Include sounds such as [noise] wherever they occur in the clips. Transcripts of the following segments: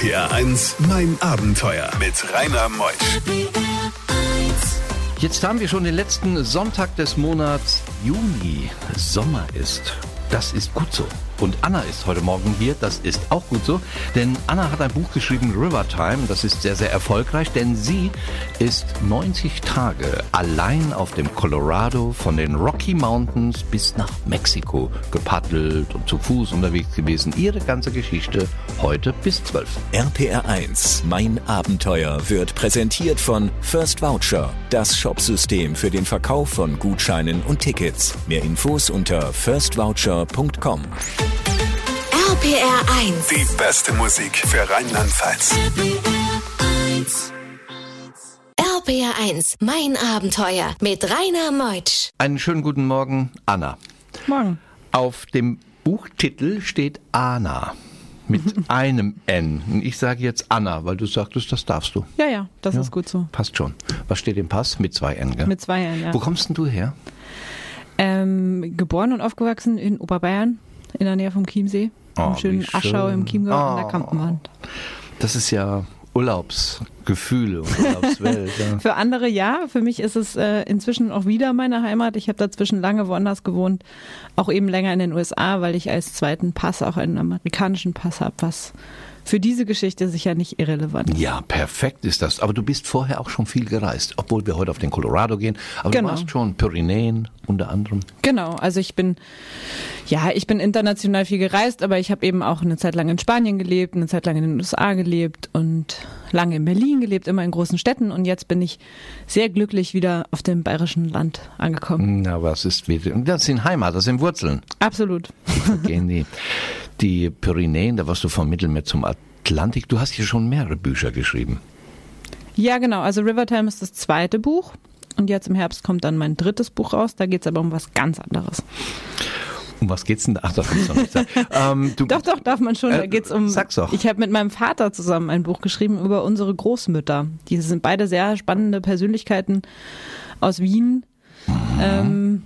RPR 1, mein Abenteuer mit Rainer Meusch. Jetzt haben wir schon den letzten Sonntag des Monats Juni. Sommer ist. Das ist gut so. Und Anna ist heute Morgen hier, das ist auch gut so, denn Anna hat ein Buch geschrieben, Rivertime, das ist sehr, sehr erfolgreich, denn sie ist 90 Tage allein auf dem Colorado von den Rocky Mountains bis nach Mexiko gepaddelt und zu Fuß unterwegs gewesen. Ihre ganze Geschichte heute bis 12. RPR 1, mein Abenteuer wird präsentiert von First Voucher, das Shopsystem für den Verkauf von Gutscheinen und Tickets. Mehr Infos unter firstvoucher.com. RPR 1. Die beste Musik für Rheinland-Pfalz. RPR 1, mein Abenteuer mit Rainer Meutsch. Einen schönen guten Morgen, Anna. Morgen. Auf dem Buchtitel steht Anna mit [laughs] einem N. Und Ich sage jetzt Anna, weil du sagtest, das darfst du. Ja, ja, das ist gut so. Passt schon. Was steht im Pass? Mit zwei N, gell? Mit zwei N, ja. Wo kommst denn du her? Ähm, geboren und aufgewachsen in Oberbayern, in der Nähe vom Chiemsee. Oh, Im schönen schön. Aschau im Chiemgau an der Oh. Kampenwand. Das ist ja Urlaubsgefühle und Urlaubswelt. ja. [laughs] Für andere ja, für mich ist es äh, inzwischen auch wieder meine Heimat. Ich habe dazwischen lange woanders gewohnt, auch eben länger in den USA, weil ich als zweiten Pass auch einen amerikanischen Pass habe, was für diese Geschichte sicher nicht irrelevant. Ja, perfekt ist das. Aber du bist vorher auch schon viel gereist, obwohl wir heute auf den Colorado gehen. Aber Genau. du warst schon Pyrenäen unter anderem. Genau, also ich bin, ja, ich bin international viel gereist, aber ich habe eben auch eine Zeit lang in Spanien gelebt, eine Zeit lang in den USA gelebt und lange in Berlin gelebt, immer in großen Städten und jetzt bin ich sehr glücklich wieder auf dem bayerischen Land angekommen. Na, was ist wieder? Das sind Heimat, das sind Wurzeln. Absolut. Gehen die, [laughs] die Pyrenäen, da warst du vom Mittelmeer zum Atlantik. Du hast hier schon mehrere Bücher geschrieben. Ja, genau, also Rivertime ist das zweite Buch und jetzt im Herbst kommt dann mein drittes Buch raus, da geht's aber um was ganz anderes. Um was geht's denn? Ach, das kannst du noch nicht sagen. [laughs] ähm, du, Doch, doch, darf man schon. Da Äh, geht's um. sag's doch. Ich habe mit meinem Vater zusammen ein Buch geschrieben über unsere Großmütter. Die sind beide sehr spannende Persönlichkeiten aus Wien. Ähm,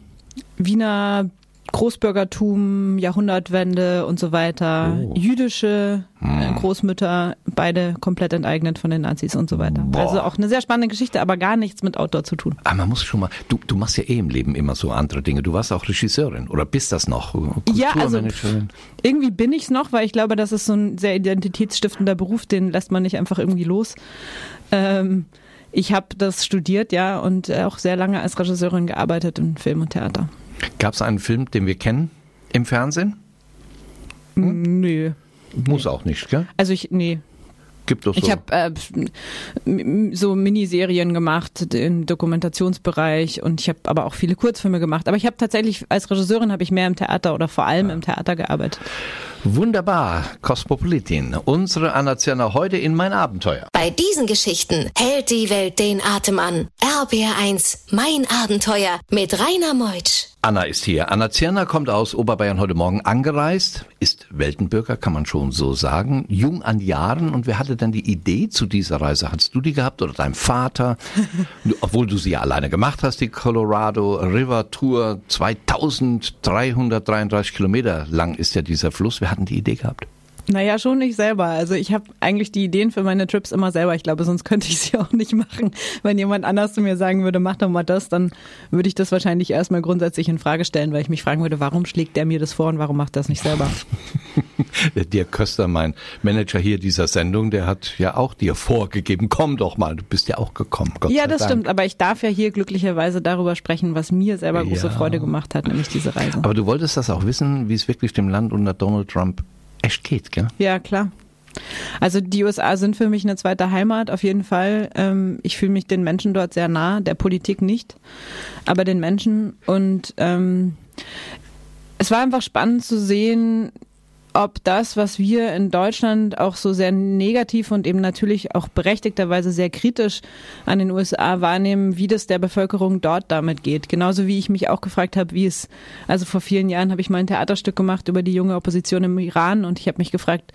Wiener Großbürgertum, Jahrhundertwende und so weiter. Oh. Jüdische äh, Großmütter, beide komplett enteignet von den Nazis und so weiter. Boah. Also auch eine sehr spannende Geschichte, aber gar nichts mit Outdoor zu tun. Ah, man muss schon mal, du, du machst ja eh im Leben immer so andere Dinge. Du warst auch Regisseurin oder bist das noch? Ja, also irgendwie bin ich's noch, weil ich glaube, das ist so ein sehr identitätsstiftender Beruf, den lässt man nicht einfach irgendwie los. Ähm, ich habe das studiert, ja, und auch sehr lange als Regisseurin gearbeitet in Film und Theater. Gab es einen Film, den wir kennen im Fernsehen? Nö. Muss auch nicht, gell? Also ich, nee. Gibt doch so. Ich habe äh, so Miniserien gemacht im Dokumentationsbereich und ich habe aber auch viele Kurzfilme gemacht. Aber ich habe tatsächlich als Regisseurin habe ich mehr im Theater oder vor allem im Theater gearbeitet. Wunderbar, Cosmopolitan. Unsere Anna heute in mein Abenteuer. Bei diesen Geschichten hält die Welt den Atem an. RPR 1, mein Abenteuer mit Rainer Meutsch. Anna ist hier. Anna Zerner kommt aus Oberbayern heute Morgen angereist, ist Weltenbürger, kann man schon so sagen, jung an Jahren. Und wer hatte denn die Idee zu dieser Reise? Hattest du die gehabt oder dein Vater? [laughs] Obwohl du sie ja alleine gemacht hast, die Colorado River Tour, 2333 Kilometer lang ist ja dieser Fluss. Wer hat denn die Idee gehabt? Naja, schon nicht selber. Also ich habe eigentlich die Ideen für meine Trips immer selber. Ich glaube, sonst könnte ich sie [laughs] auch nicht machen. Wenn jemand anders zu mir sagen würde, mach doch mal das, dann würde ich das wahrscheinlich erstmal grundsätzlich in Frage stellen, weil ich mich fragen würde, warum schlägt der mir das vor und warum macht das nicht selber? [laughs] Der Dirk Köster, mein Manager hier dieser Sendung, der hat ja auch dir vorgegeben, komm doch mal, du bist ja auch gekommen. Gott ja, das Dank. stimmt. Aber ich darf ja hier glücklicherweise darüber sprechen, was mir selber große Ja. Freude gemacht hat, nämlich diese Reise. Aber du wolltest das auch wissen, wie es wirklich dem Land unter Donald Trump echt geht, gell? Ja, klar. Also die USA sind für mich eine zweite Heimat, auf jeden Fall. Ähm, ich fühle mich den Menschen dort sehr nah, der Politik nicht, aber den Menschen. Und ähm, es war einfach spannend zu sehen, ob das, was wir in Deutschland auch so sehr negativ und eben natürlich auch berechtigterweise sehr kritisch an den USA wahrnehmen, wie das der Bevölkerung dort damit geht. Genauso wie ich mich auch gefragt habe, wie es, also vor vielen Jahren habe ich mal ein Theaterstück gemacht über die junge Opposition im Iran und ich habe mich gefragt,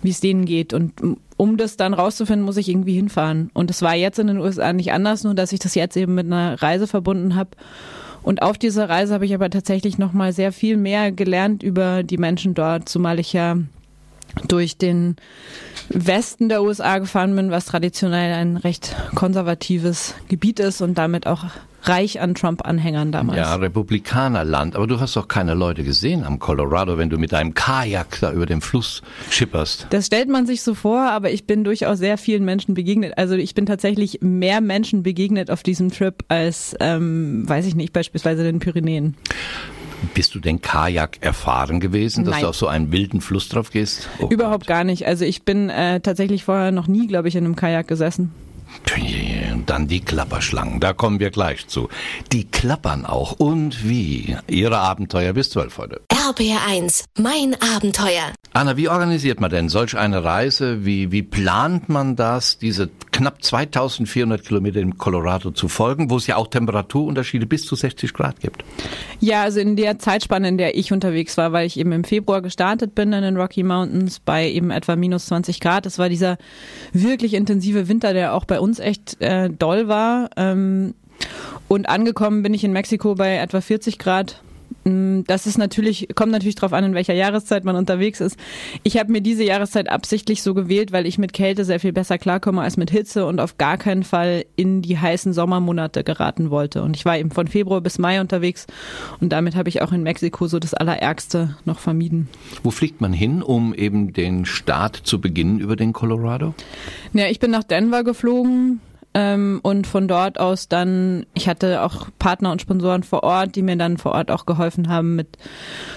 wie es denen geht. Und um das dann rauszufinden, muss ich irgendwie hinfahren. Und es war jetzt in den USA nicht anders, nur dass ich das jetzt eben mit einer Reise verbunden habe. Und auf dieser Reise habe ich aber tatsächlich noch mal sehr viel mehr gelernt über die Menschen dort, zumal ich ja durch den Westen der USA gefahren bin, was traditionell ein recht konservatives Gebiet ist und damit auch reich an Trump-Anhängern damals. Ja, Republikanerland. Aber du hast doch keine Leute gesehen am Colorado, wenn du mit deinem Kajak da über den Fluss schipperst. Das stellt man sich so vor, aber ich bin durchaus sehr vielen Menschen begegnet. Also ich bin tatsächlich mehr Menschen begegnet auf diesem Trip als, ähm, weiß ich nicht, beispielsweise den Pyrenäen. Bist du denn Kajak erfahren gewesen, dass Nein. du auf so einen wilden Fluss drauf gehst? Oh Überhaupt gar nicht. Also ich bin äh, tatsächlich vorher noch nie, glaube ich, in einem Kajak gesessen. Dann die Klapperschlangen, da kommen wir gleich zu. Die klappern auch. Und wie? Ihre Abenteuer bis zwölf heute. RBR1, mein Abenteuer. Anna, wie organisiert man denn solch eine Reise? Wie, wie plant man das, diese knapp 2400 Kilometer im Colorado zu folgen, wo es ja auch Temperaturunterschiede bis zu 60 Grad gibt? Ja, also in der Zeitspanne, in der ich unterwegs war, weil ich eben im Februar gestartet bin in den Rocky Mountains bei eben etwa minus 20 Grad. Das war dieser wirklich intensive Winter, der auch bei uns echt äh, doll war. Ähm, und angekommen bin ich in Mexiko bei etwa 40 Grad. Mm, Das ist natürlich, kommt natürlich darauf an, in welcher Jahreszeit man unterwegs ist. Ich habe mir diese Jahreszeit absichtlich so gewählt, weil ich mit Kälte sehr viel besser klarkomme als mit Hitze und auf gar keinen Fall in die heißen Sommermonate geraten wollte. Und ich war eben von Februar bis Mai unterwegs und damit habe ich auch in Mexiko so das Allerärgste noch vermieden. Wo fliegt man hin, um eben den Start zu beginnen über den Colorado? Ja, ich bin nach Denver geflogen ähm, und von dort aus dann, ich hatte auch Partner und Sponsoren vor Ort, die mir dann vor Ort auch geholfen haben mit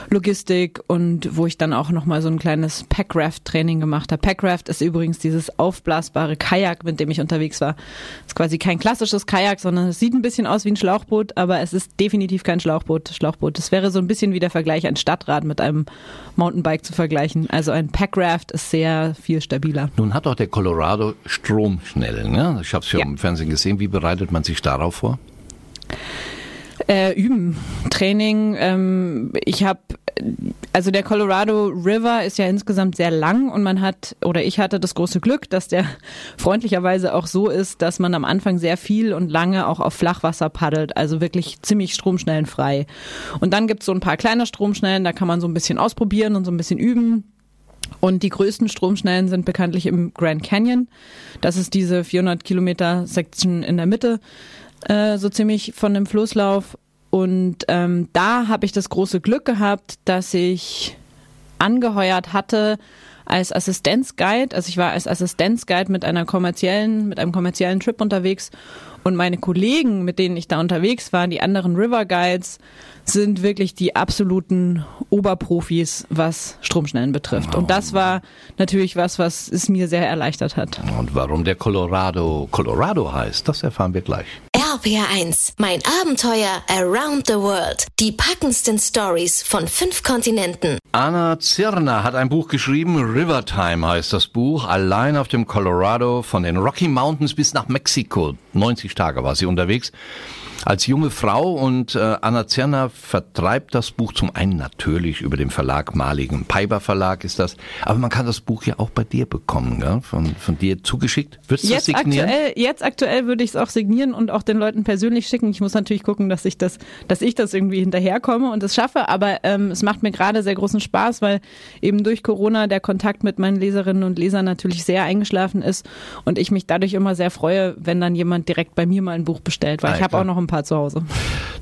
Logistik und wo ich dann auch nochmal so ein kleines Packraft-Training gemacht habe. Packraft ist übrigens dieses aufblasbare Kajak, mit dem ich unterwegs war. ist quasi kein klassisches Kajak, sondern es sieht ein bisschen aus wie ein Schlauchboot, aber es ist definitiv kein Schlauchboot. Schlauchboot. Das wäre so ein bisschen wie der Vergleich ein Stadtrad mit einem Mountainbike zu vergleichen. Also ein Packraft ist sehr viel stabiler. Nun hat auch der Colorado Stromschnellen. Ne? Ich habe es ja, Ja. Im Fernsehen gesehen. Wie bereitet man sich darauf vor? Äh, üben, Training. Ähm, ich habe, also der Colorado River ist ja insgesamt sehr lang und man hat, oder ich hatte das große Glück, dass der [laughs] freundlicherweise auch so ist, dass man am Anfang sehr viel und lange auch auf Flachwasser paddelt, also wirklich ziemlich stromschnellenfrei. Und dann gibt's so ein paar kleine Stromschnellen, da kann man so ein bisschen ausprobieren und so ein bisschen üben. Und die größten Stromschnellen sind bekanntlich im Grand Canyon. Das ist diese 400 Kilometer Section in der Mitte, äh, so ziemlich von dem Flusslauf. Und ähm, da habe ich das große Glück gehabt, dass ich angeheuert hatte als Assistenzguide. Also ich war als Assistenzguide mit einer kommerziellen, mit einem kommerziellen Trip unterwegs. Und meine Kollegen, mit denen ich da unterwegs war, die anderen River Guides, sind wirklich die absoluten Oberprofis, was Stromschnellen betrifft. Und das war natürlich was, was es mir sehr erleichtert hat. Und warum der Colorado Colorado heißt, das erfahren wir gleich. RPR1, mein Abenteuer around the world. Die packendsten Stories von fünf Kontinenten. Anna Zirner hat ein Buch geschrieben, Rivertime heißt das Buch, allein auf dem Colorado von den Rocky Mountains bis nach Mexiko. 90 Tage war sie unterwegs. Als junge Frau und äh, Anna Zirner vertreibt das Buch zum einen natürlich über den Verlag Maligen. Piper Verlag ist das. Aber man kann das Buch ja auch bei dir bekommen, gell? Von, von dir zugeschickt. Würdest du das Jetzt signieren? aktuell, jetzt aktuell würde ich es auch signieren und auch den Leuten persönlich schicken. Ich muss natürlich gucken, dass ich das, dass ich das irgendwie hinterherkomme und es schaffe. Aber ähm, es macht mir gerade sehr großen Spaß, weil eben durch Corona der Kontakt mit meinen Leserinnen und Lesern natürlich sehr eingeschlafen ist und ich mich dadurch immer sehr freue, wenn dann jemand direkt bei mir mal ein Buch bestellt, weil Ah, ich habe auch noch ein paar zu Hause.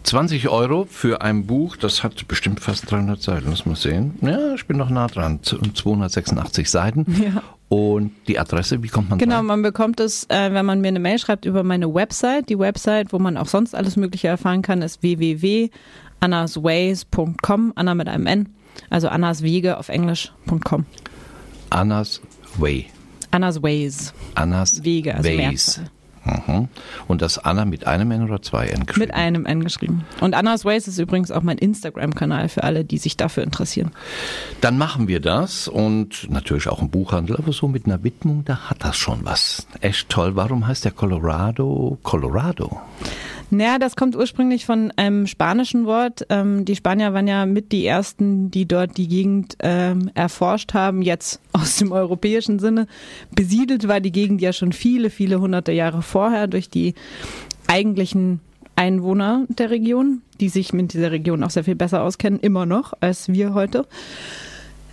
20 Euro für ein Buch, das hat bestimmt fast 300 Seiten, lass mal sehen. Ja, ich bin noch nah dran, Z- 286 Seiten. [laughs] Ja. Und die Adresse, wie kommt man Genau, dran? man bekommt es, äh, wenn man mir eine Mail schreibt über meine Website. Die Website, wo man auch sonst alles Mögliche erfahren kann, ist www.annasways.com, Anna mit einem N, also Annas Wege auf Englisch.com. Annas Way. Annas Ways, Annas Wege, also Ways. Mehrzahl. Mhm. Und das Anna mit einem N oder zwei N geschrieben? Mit einem N geschrieben. Und Annas Ways ist übrigens auch mein Instagram-Kanal für alle, die sich dafür interessieren. Dann machen wir das und natürlich auch im Buchhandel, aber so mit einer Widmung, da hat das schon was. Echt toll. Warum heißt der Colorado Colorado? Naja, das kommt ursprünglich von einem spanischen Wort. Ähm, die Spanier waren ja mit die ersten, die dort die Gegend ähm, erforscht haben, jetzt aus dem europäischen Sinne. Besiedelt war die Gegend ja schon viele, viele hunderte Jahre vorher durch die eigentlichen Einwohner der Region, die sich mit dieser Region auch sehr viel besser auskennen, immer noch als wir heute.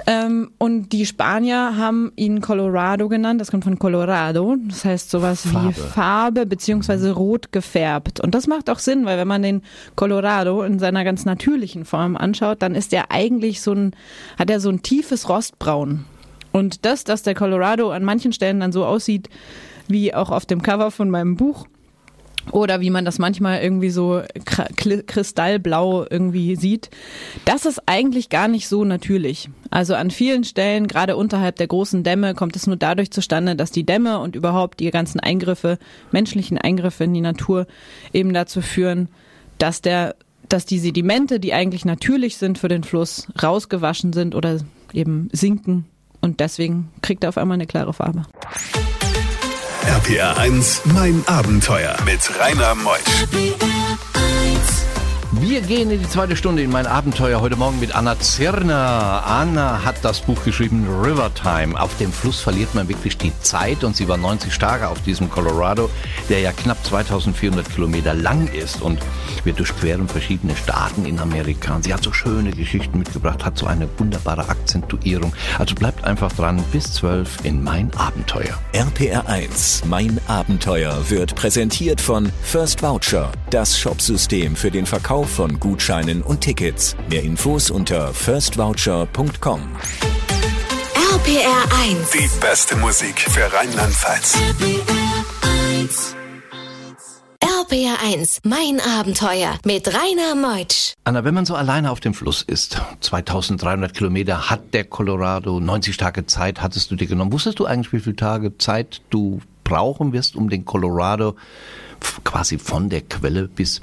Ähm, und die Spanier haben ihn Colorado genannt. Das kommt von Colorado. Das heißt sowas Farbe. wie Farbe beziehungsweise rot gefärbt. Und das macht auch Sinn, weil wenn man den Colorado in seiner ganz natürlichen Form anschaut, dann ist er eigentlich so ein, hat er so ein tiefes Rostbraun. Und das, dass der Colorado an manchen Stellen dann so aussieht, wie auch auf dem Cover von meinem Buch, oder wie man das manchmal irgendwie so kristallblau irgendwie sieht. Das ist eigentlich gar nicht so natürlich. Also an vielen Stellen, gerade unterhalb der großen Dämme, kommt es nur dadurch zustande, dass die Dämme und überhaupt die ganzen Eingriffe, menschlichen Eingriffe in die Natur eben dazu führen, dass der dass die Sedimente, die eigentlich natürlich sind für den Fluss, rausgewaschen sind oder eben sinken und deswegen kriegt er auf einmal eine klare Farbe. RPR 1, mein Abenteuer mit Rainer Meusch. Wir gehen in die zweite Stunde in mein Abenteuer heute Morgen mit Anna Zirner. Anna hat das Buch geschrieben River Time. Auf dem Fluss verliert man wirklich die Zeit und sie war 90 Tage auf diesem Colorado, der ja knapp 2400 Kilometer lang ist und wir durchqueren verschiedene Staaten in Amerika. Und sie hat so schöne Geschichten mitgebracht, hat so eine wunderbare Akzentuierung. Also bleibt einfach dran bis 12 in mein Abenteuer. RPR 1, mein Abenteuer wird präsentiert von First Voucher, das Shopsystem für den Verkauf von Gutscheinen und Tickets. Mehr Infos unter firstvoucher.com. RPR 1. Die beste Musik für Rheinland-Pfalz. RPR 1, mein Abenteuer mit Rainer Meutsch. Anna, wenn man so alleine auf dem Fluss ist, 2300 Kilometer hat der Colorado, 90 Tage Zeit hattest du dir genommen. Wusstest du eigentlich, wie viele Tage Zeit du brauchen wirst, um den Colorado quasi von der Quelle bis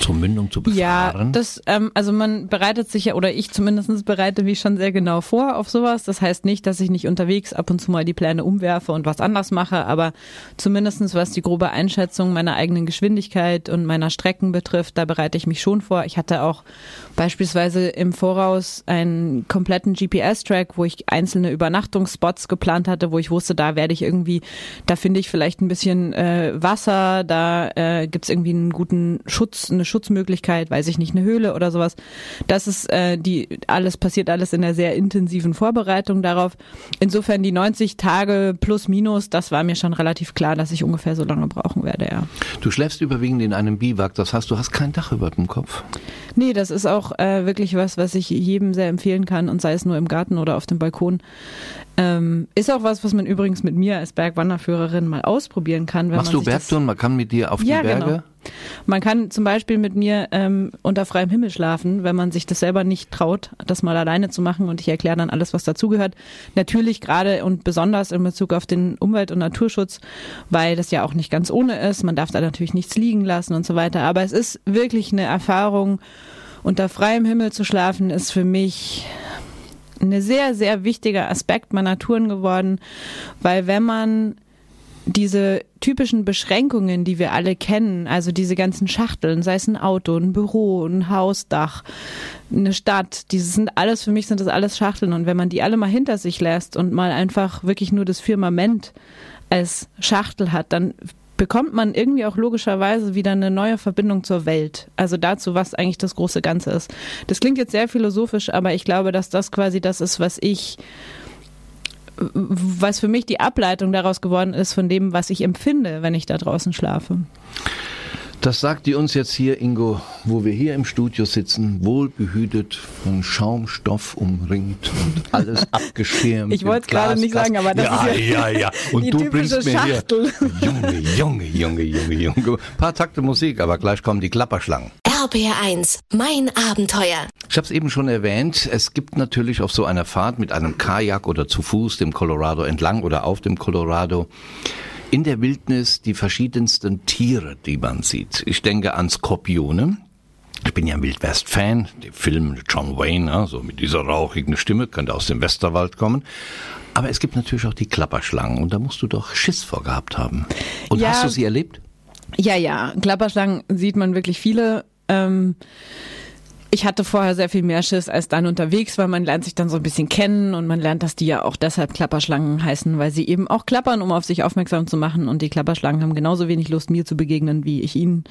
zur Mündung zu Ja, befahren? das, ähm, also man bereitet sich ja, oder ich zumindest bereite mich schon sehr genau vor auf sowas. Das heißt nicht, dass ich nicht unterwegs ab und zu mal die Pläne umwerfe und was anders mache, aber zumindestens was die grobe Einschätzung meiner eigenen Geschwindigkeit und meiner Strecken betrifft, da bereite ich mich schon vor. Ich hatte auch beispielsweise im Voraus einen kompletten GPS-Track, wo ich einzelne Übernachtungsspots geplant hatte, wo ich wusste, da werde ich irgendwie, da finde ich vielleicht ein bisschen äh, Wasser, da äh, gibt's irgendwie einen guten Schutz, eine Schutzmöglichkeit, weiß ich nicht, eine Höhle oder sowas. Das ist äh, die alles passiert alles in der sehr intensiven Vorbereitung darauf. Insofern die 90 Tage plus minus, das war mir schon relativ klar, dass ich ungefähr so lange brauchen werde, ja. du schläfst überwiegend in einem Biwak, das heißt, du hast kein Dach über dem Kopf. Nee, das ist auch äh, wirklich was, was ich jedem sehr empfehlen kann und sei es nur im Garten oder auf dem Balkon. Ähm, ist auch was, was man übrigens mit mir als Bergwanderführerin mal ausprobieren kann. Machst du Bergtouren? Man kann mit dir auf Ja, die Berge? genau. Man kann zum Beispiel mit mir ähm, unter freiem Himmel schlafen, wenn man sich das selber nicht traut, das mal alleine zu machen. Und ich erkläre dann alles, was dazugehört. Natürlich gerade und besonders in Bezug auf den Umwelt- und Naturschutz, weil das ja auch nicht ganz ohne ist. Man darf da natürlich nichts liegen lassen und so weiter. Aber es ist wirklich eine Erfahrung, unter freiem Himmel zu schlafen, ist für mich ein sehr, sehr wichtiger Aspekt meiner Touren geworden, weil wenn man diese typischen Beschränkungen, die wir alle kennen, also diese ganzen Schachteln, sei es ein Auto, ein Büro, ein Hausdach, eine Stadt, diese sind alles, für mich sind das alles Schachteln und wenn man die alle mal hinter sich lässt und mal einfach wirklich nur das Firmament als Schachtel hat, dann bekommt man irgendwie auch logischerweise wieder eine neue Verbindung zur Welt. Also dazu, was eigentlich das große Ganze ist. Das klingt jetzt sehr philosophisch, aber ich glaube, dass das quasi das ist, was ich was für mich die Ableitung daraus geworden ist von dem, was ich empfinde, wenn ich da draußen schlafe. Das sagt die uns jetzt hier, Ingo, wo wir hier im Studio sitzen, wohlbehütet von Schaumstoff umringt und alles [laughs] abgeschirmt. Ich wollte es gerade nicht sagen, aber das ja, ist ja, ja, ja. [laughs] Und die du typische bringst mir Schachtel. hier Junge, Junge, Junge, Junge, Junge. Ein paar Takte Musik, aber gleich kommen die Klapperschlangen. RPR 1, mein Abenteuer. Ich habe es eben schon erwähnt, es gibt natürlich auf so einer Fahrt mit einem Kajak oder zu Fuß dem Colorado entlang oder auf dem Colorado in der Wildnis die verschiedensten Tiere, die man sieht. Ich denke an Skorpione. Ich bin ja ein Wildwest-Fan, der Film John Wayne, ja, so mit dieser rauchigen Stimme, könnte aus dem Westerwald kommen. Aber es gibt natürlich auch die Klapperschlangen und da musst du doch Schiss vor gehabt haben. Und Ja. hast du sie erlebt? Ja, ja, Klapperschlangen sieht man wirklich viele. Ähm, ich hatte vorher sehr viel mehr Schiss als dann unterwegs, weil man lernt sich dann so ein bisschen kennen und man lernt, dass die ja auch deshalb Klapperschlangen heißen, weil sie eben auch klappern, um auf sich aufmerksam zu machen. Und die Klapperschlangen haben genauso wenig Lust, mir zu begegnen, wie ich ihnen.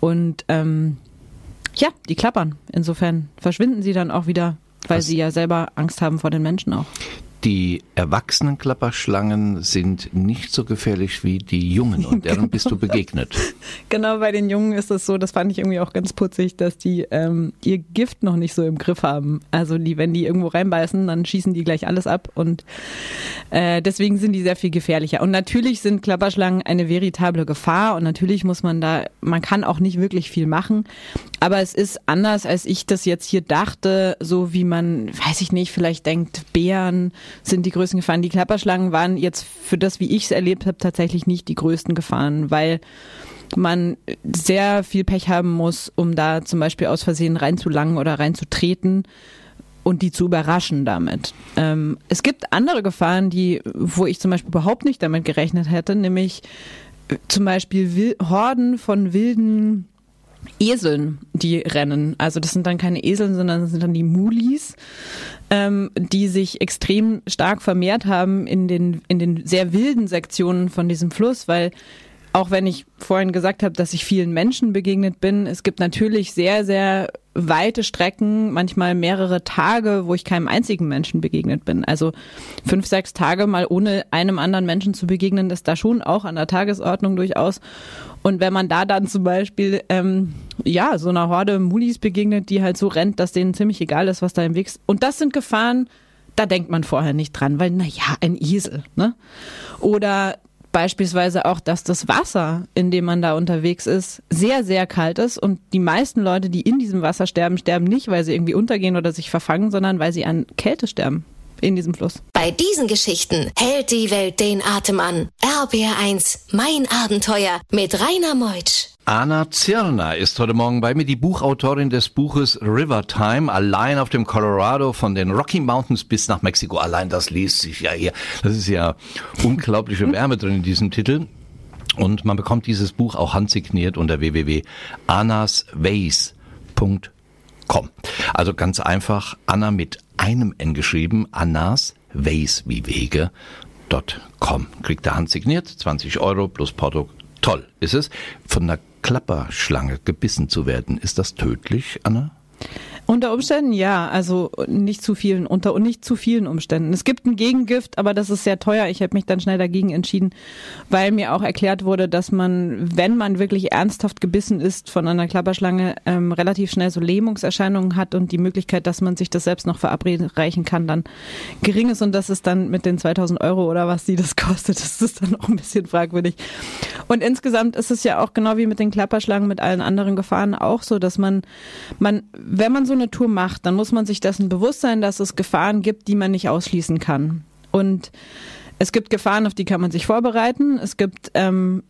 Und ähm, ja, die klappern. Insofern verschwinden sie dann auch wieder weil Was? sie ja selber Angst haben vor den Menschen auch. Die erwachsenen Klapperschlangen sind nicht so gefährlich wie die Jungen und [laughs] deren bist du begegnet. Genau, bei den Jungen ist es so, das fand ich irgendwie auch ganz putzig, dass die ähm, ihr Gift noch nicht so im Griff haben. Also die, wenn die irgendwo reinbeißen, dann schießen die gleich alles ab und äh, deswegen sind die sehr viel gefährlicher. Und natürlich sind Klapperschlangen eine veritable Gefahr und natürlich muss man da, man kann auch nicht wirklich viel machen. Aber es ist anders, als ich das jetzt hier dachte, so wie man, weiß ich nicht, vielleicht denkt, Bären sind die größten Gefahren. Die Klapperschlangen waren jetzt für das, wie ich es erlebt habe, tatsächlich nicht die größten Gefahren, weil man sehr viel Pech haben muss, um da zum Beispiel aus Versehen reinzulangen oder reinzutreten und die zu überraschen damit. Ähm, es gibt andere Gefahren, die, wo ich zum Beispiel überhaupt nicht damit gerechnet hätte, nämlich äh, zum Beispiel Horden von wilden Eseln, die rennen. Also das sind dann keine Eseln, sondern das sind dann die Mulis, ähm, die sich extrem stark vermehrt haben in den, in den sehr wilden Sektionen von diesem Fluss, weil auch wenn ich vorhin gesagt habe, dass ich vielen Menschen begegnet bin, es gibt natürlich sehr, sehr weite Strecken, manchmal mehrere Tage, wo ich keinem einzigen Menschen begegnet bin. Also fünf, sechs Tage mal ohne einem anderen Menschen zu begegnen, ist da schon auch an der Tagesordnung durchaus. Und wenn man da dann zum Beispiel ähm, ja so einer Horde Mulis begegnet, die halt so rennt, dass denen ziemlich egal ist, was da im Weg ist. Und das sind Gefahren, da denkt man vorher nicht dran, weil na ja, ein Esel, ne? Oder beispielsweise auch, dass das Wasser, in dem man da unterwegs ist, sehr, sehr kalt ist und die meisten Leute, die in diesem Wasser sterben, sterben nicht, weil sie irgendwie untergehen oder sich verfangen, sondern weil sie an Kälte sterben in diesem Fluss. Bei diesen Geschichten hält die Welt den Atem an. RBR1, mein Abenteuer mit Rainer Meutsch. Anna Zirner ist heute Morgen bei mir, die Buchautorin des Buches River Time, allein auf dem Colorado von den Rocky Mountains bis nach Mexiko. Allein das liest sich ja hier. Das ist ja unglaubliche [laughs] Wärme drin in diesem Titel. Und man bekommt dieses Buch auch handsigniert unter www.annasways.com. Also ganz einfach, Anna mit einem N geschrieben, Annas Ways wie Wege.com. Kriegt er handsigniert, 20 Euro plus Porto. Toll ist es. Von einer Klapperschlange gebissen zu werden, ist das tödlich, Anna? Unter Umständen ja, also nicht zu vielen, unter nicht zu vielen Umständen. Es gibt ein Gegengift, aber das ist sehr teuer. Ich habe mich dann schnell dagegen entschieden, weil mir auch erklärt wurde, dass man, wenn man wirklich ernsthaft gebissen ist von einer Klapperschlange, ähm, relativ schnell so Lähmungserscheinungen hat und die Möglichkeit, dass man sich das selbst noch verabreichen kann, dann gering ist und das ist dann mit den 2000 Euro oder was die das kostet, [laughs] ist das dann auch ein bisschen fragwürdig. Und insgesamt ist es ja auch genau wie mit den Klapperschlangen, mit allen anderen Gefahren auch so, dass man, man, wenn man so eine Tour macht, dann muss man sich dessen bewusst sein, dass es Gefahren gibt, die man nicht ausschließen kann. Und es gibt Gefahren, auf die kann man sich vorbereiten. Es gibt ähm,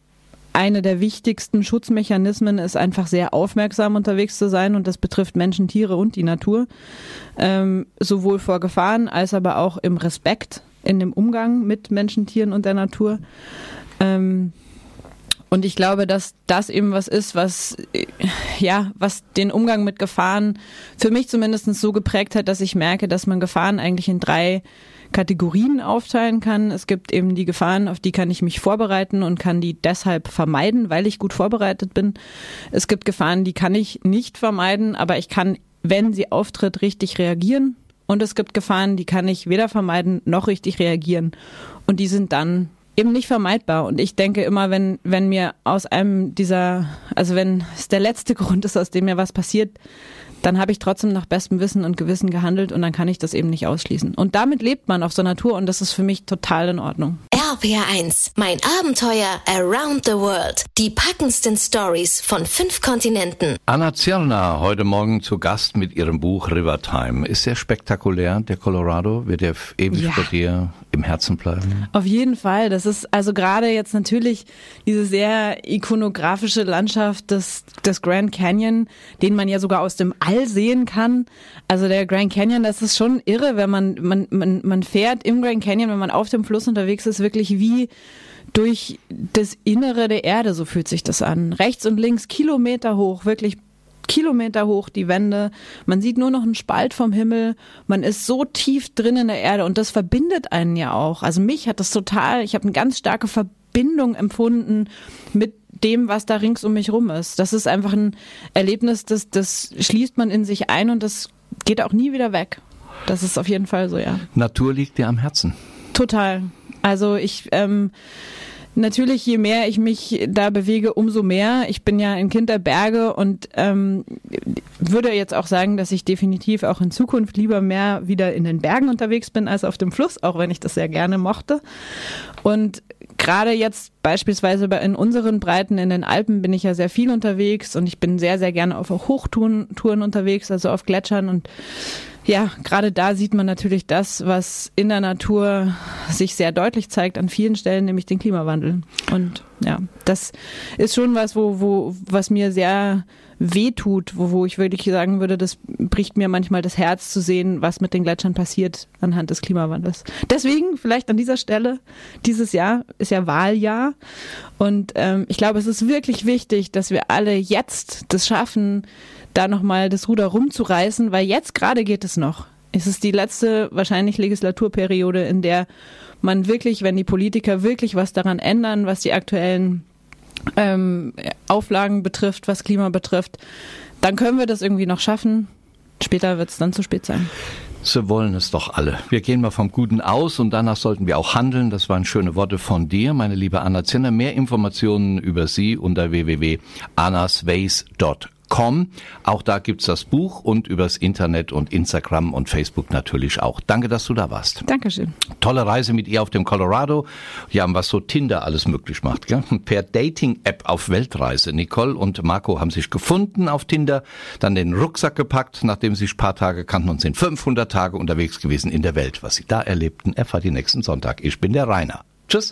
eine der wichtigsten Schutzmechanismen ist einfach sehr aufmerksam unterwegs zu sein und das betrifft Menschen, Tiere und die Natur. Ähm, sowohl vor Gefahren als aber auch im Respekt in dem Umgang mit Menschen, Tieren und der Natur. Ähm, und ich glaube, dass das eben was ist, was, ja, was den Umgang mit Gefahren für mich zumindest so geprägt hat, dass ich merke, dass man Gefahren eigentlich in drei Kategorien aufteilen kann. Es gibt eben die Gefahren, auf die kann ich mich vorbereiten und kann die deshalb vermeiden, weil ich gut vorbereitet bin. Es gibt Gefahren, die kann ich nicht vermeiden, aber ich kann, wenn sie auftritt, richtig reagieren. Und es gibt Gefahren, die kann ich weder vermeiden noch richtig reagieren. Und die sind dann eben nicht vermeidbar. Und ich denke immer, wenn, wenn mir aus einem dieser, also wenn es der letzte [laughs] Grund ist, aus dem mir was passiert, dann habe ich trotzdem nach bestem Wissen und Gewissen gehandelt und dann kann ich das eben nicht ausschließen. Und damit lebt man auf so einer Tour und das ist für mich total in Ordnung. RPR1, mein Abenteuer around the world. Die packendsten Stories von fünf Kontinenten. Anna Zirner, heute Morgen zu Gast mit ihrem Buch River Time. Ist sehr spektakulär, der Colorado. Wird er ewig Ja. bei dir im Herzen bleiben? Auf jeden Fall. Das ist also gerade jetzt natürlich diese sehr ikonografische Landschaft des, des Grand Canyon, den man ja sogar aus dem All sehen kann. Also der Grand Canyon, das ist schon irre, wenn man, man, man, man fährt im Grand Canyon, wenn man auf dem Fluss unterwegs ist, wirklich wie durch das Innere der Erde, so fühlt sich das an. Rechts und links Kilometer hoch, wirklich Kilometer hoch die Wände. Man sieht nur noch einen Spalt vom Himmel. Man ist so tief drin in der Erde und das verbindet einen ja auch. Also mich hat das total, ich habe eine ganz starke Verbindung empfunden mit dem, was da rings um mich rum ist. Das ist einfach ein Erlebnis, das, das schließt man in sich ein und das geht auch nie wieder weg. das ist auf jeden Fall so, ja. Natur liegt dir am Herzen. Total. Also ich ähm, Natürlich, je mehr ich mich da bewege, umso mehr. Ich bin ja ein Kind der Berge und ähm, würde jetzt auch sagen, dass ich definitiv auch in Zukunft lieber mehr wieder in den Bergen unterwegs bin als auf dem Fluss, auch wenn ich das sehr gerne mochte. Und gerade jetzt beispielsweise in unseren Breiten in den Alpen bin ich ja sehr viel unterwegs und ich bin sehr, sehr gerne auf Hochtouren Touren unterwegs, also auf Gletschern und ja, gerade da sieht man natürlich das, was in der Natur sich sehr deutlich zeigt an vielen Stellen, nämlich den Klimawandel. Und ja, das ist schon was, wo, wo, was mir sehr wehtut, wo, wo ich wirklich sagen würde, das bricht mir manchmal das Herz zu sehen, was mit den Gletschern passiert anhand des Klimawandels. Deswegen vielleicht an dieser Stelle, dieses Jahr ist ja Wahljahr und ähm, ich glaube, es ist wirklich wichtig, dass wir alle jetzt das schaffen, da nochmal das Ruder rumzureißen, weil jetzt gerade geht es noch. Es ist die letzte wahrscheinlich Legislaturperiode, in der man wirklich, wenn die Politiker wirklich was daran ändern, was die aktuellen ähm, Auflagen betrifft, was Klima betrifft, dann können wir das irgendwie noch schaffen. Später wird es dann zu spät sein. Sie wollen es doch alle. Wir gehen mal vom Guten aus und danach sollten wir auch handeln. Das waren schöne Worte von dir, meine liebe Anna Zinner. Mehr Informationen über Sie unter www.annasways.com com. Auch da gibt's das Buch und übers Internet und Instagram und Facebook natürlich auch. Danke, dass du da warst. Dankeschön. Tolle Reise mit ihr auf dem Colorado. Ja, was so Tinder alles möglich macht. Gell? [laughs] Per Dating-App auf Weltreise. Nicole und Marco haben sich gefunden auf Tinder, dann den Rucksack gepackt, nachdem sie sich paar Tage kannten und sind 500 Tage unterwegs gewesen in der Welt. Was sie da erlebten, erfahrt ihr nächsten Sonntag. Ich bin der Rainer. Tschüss.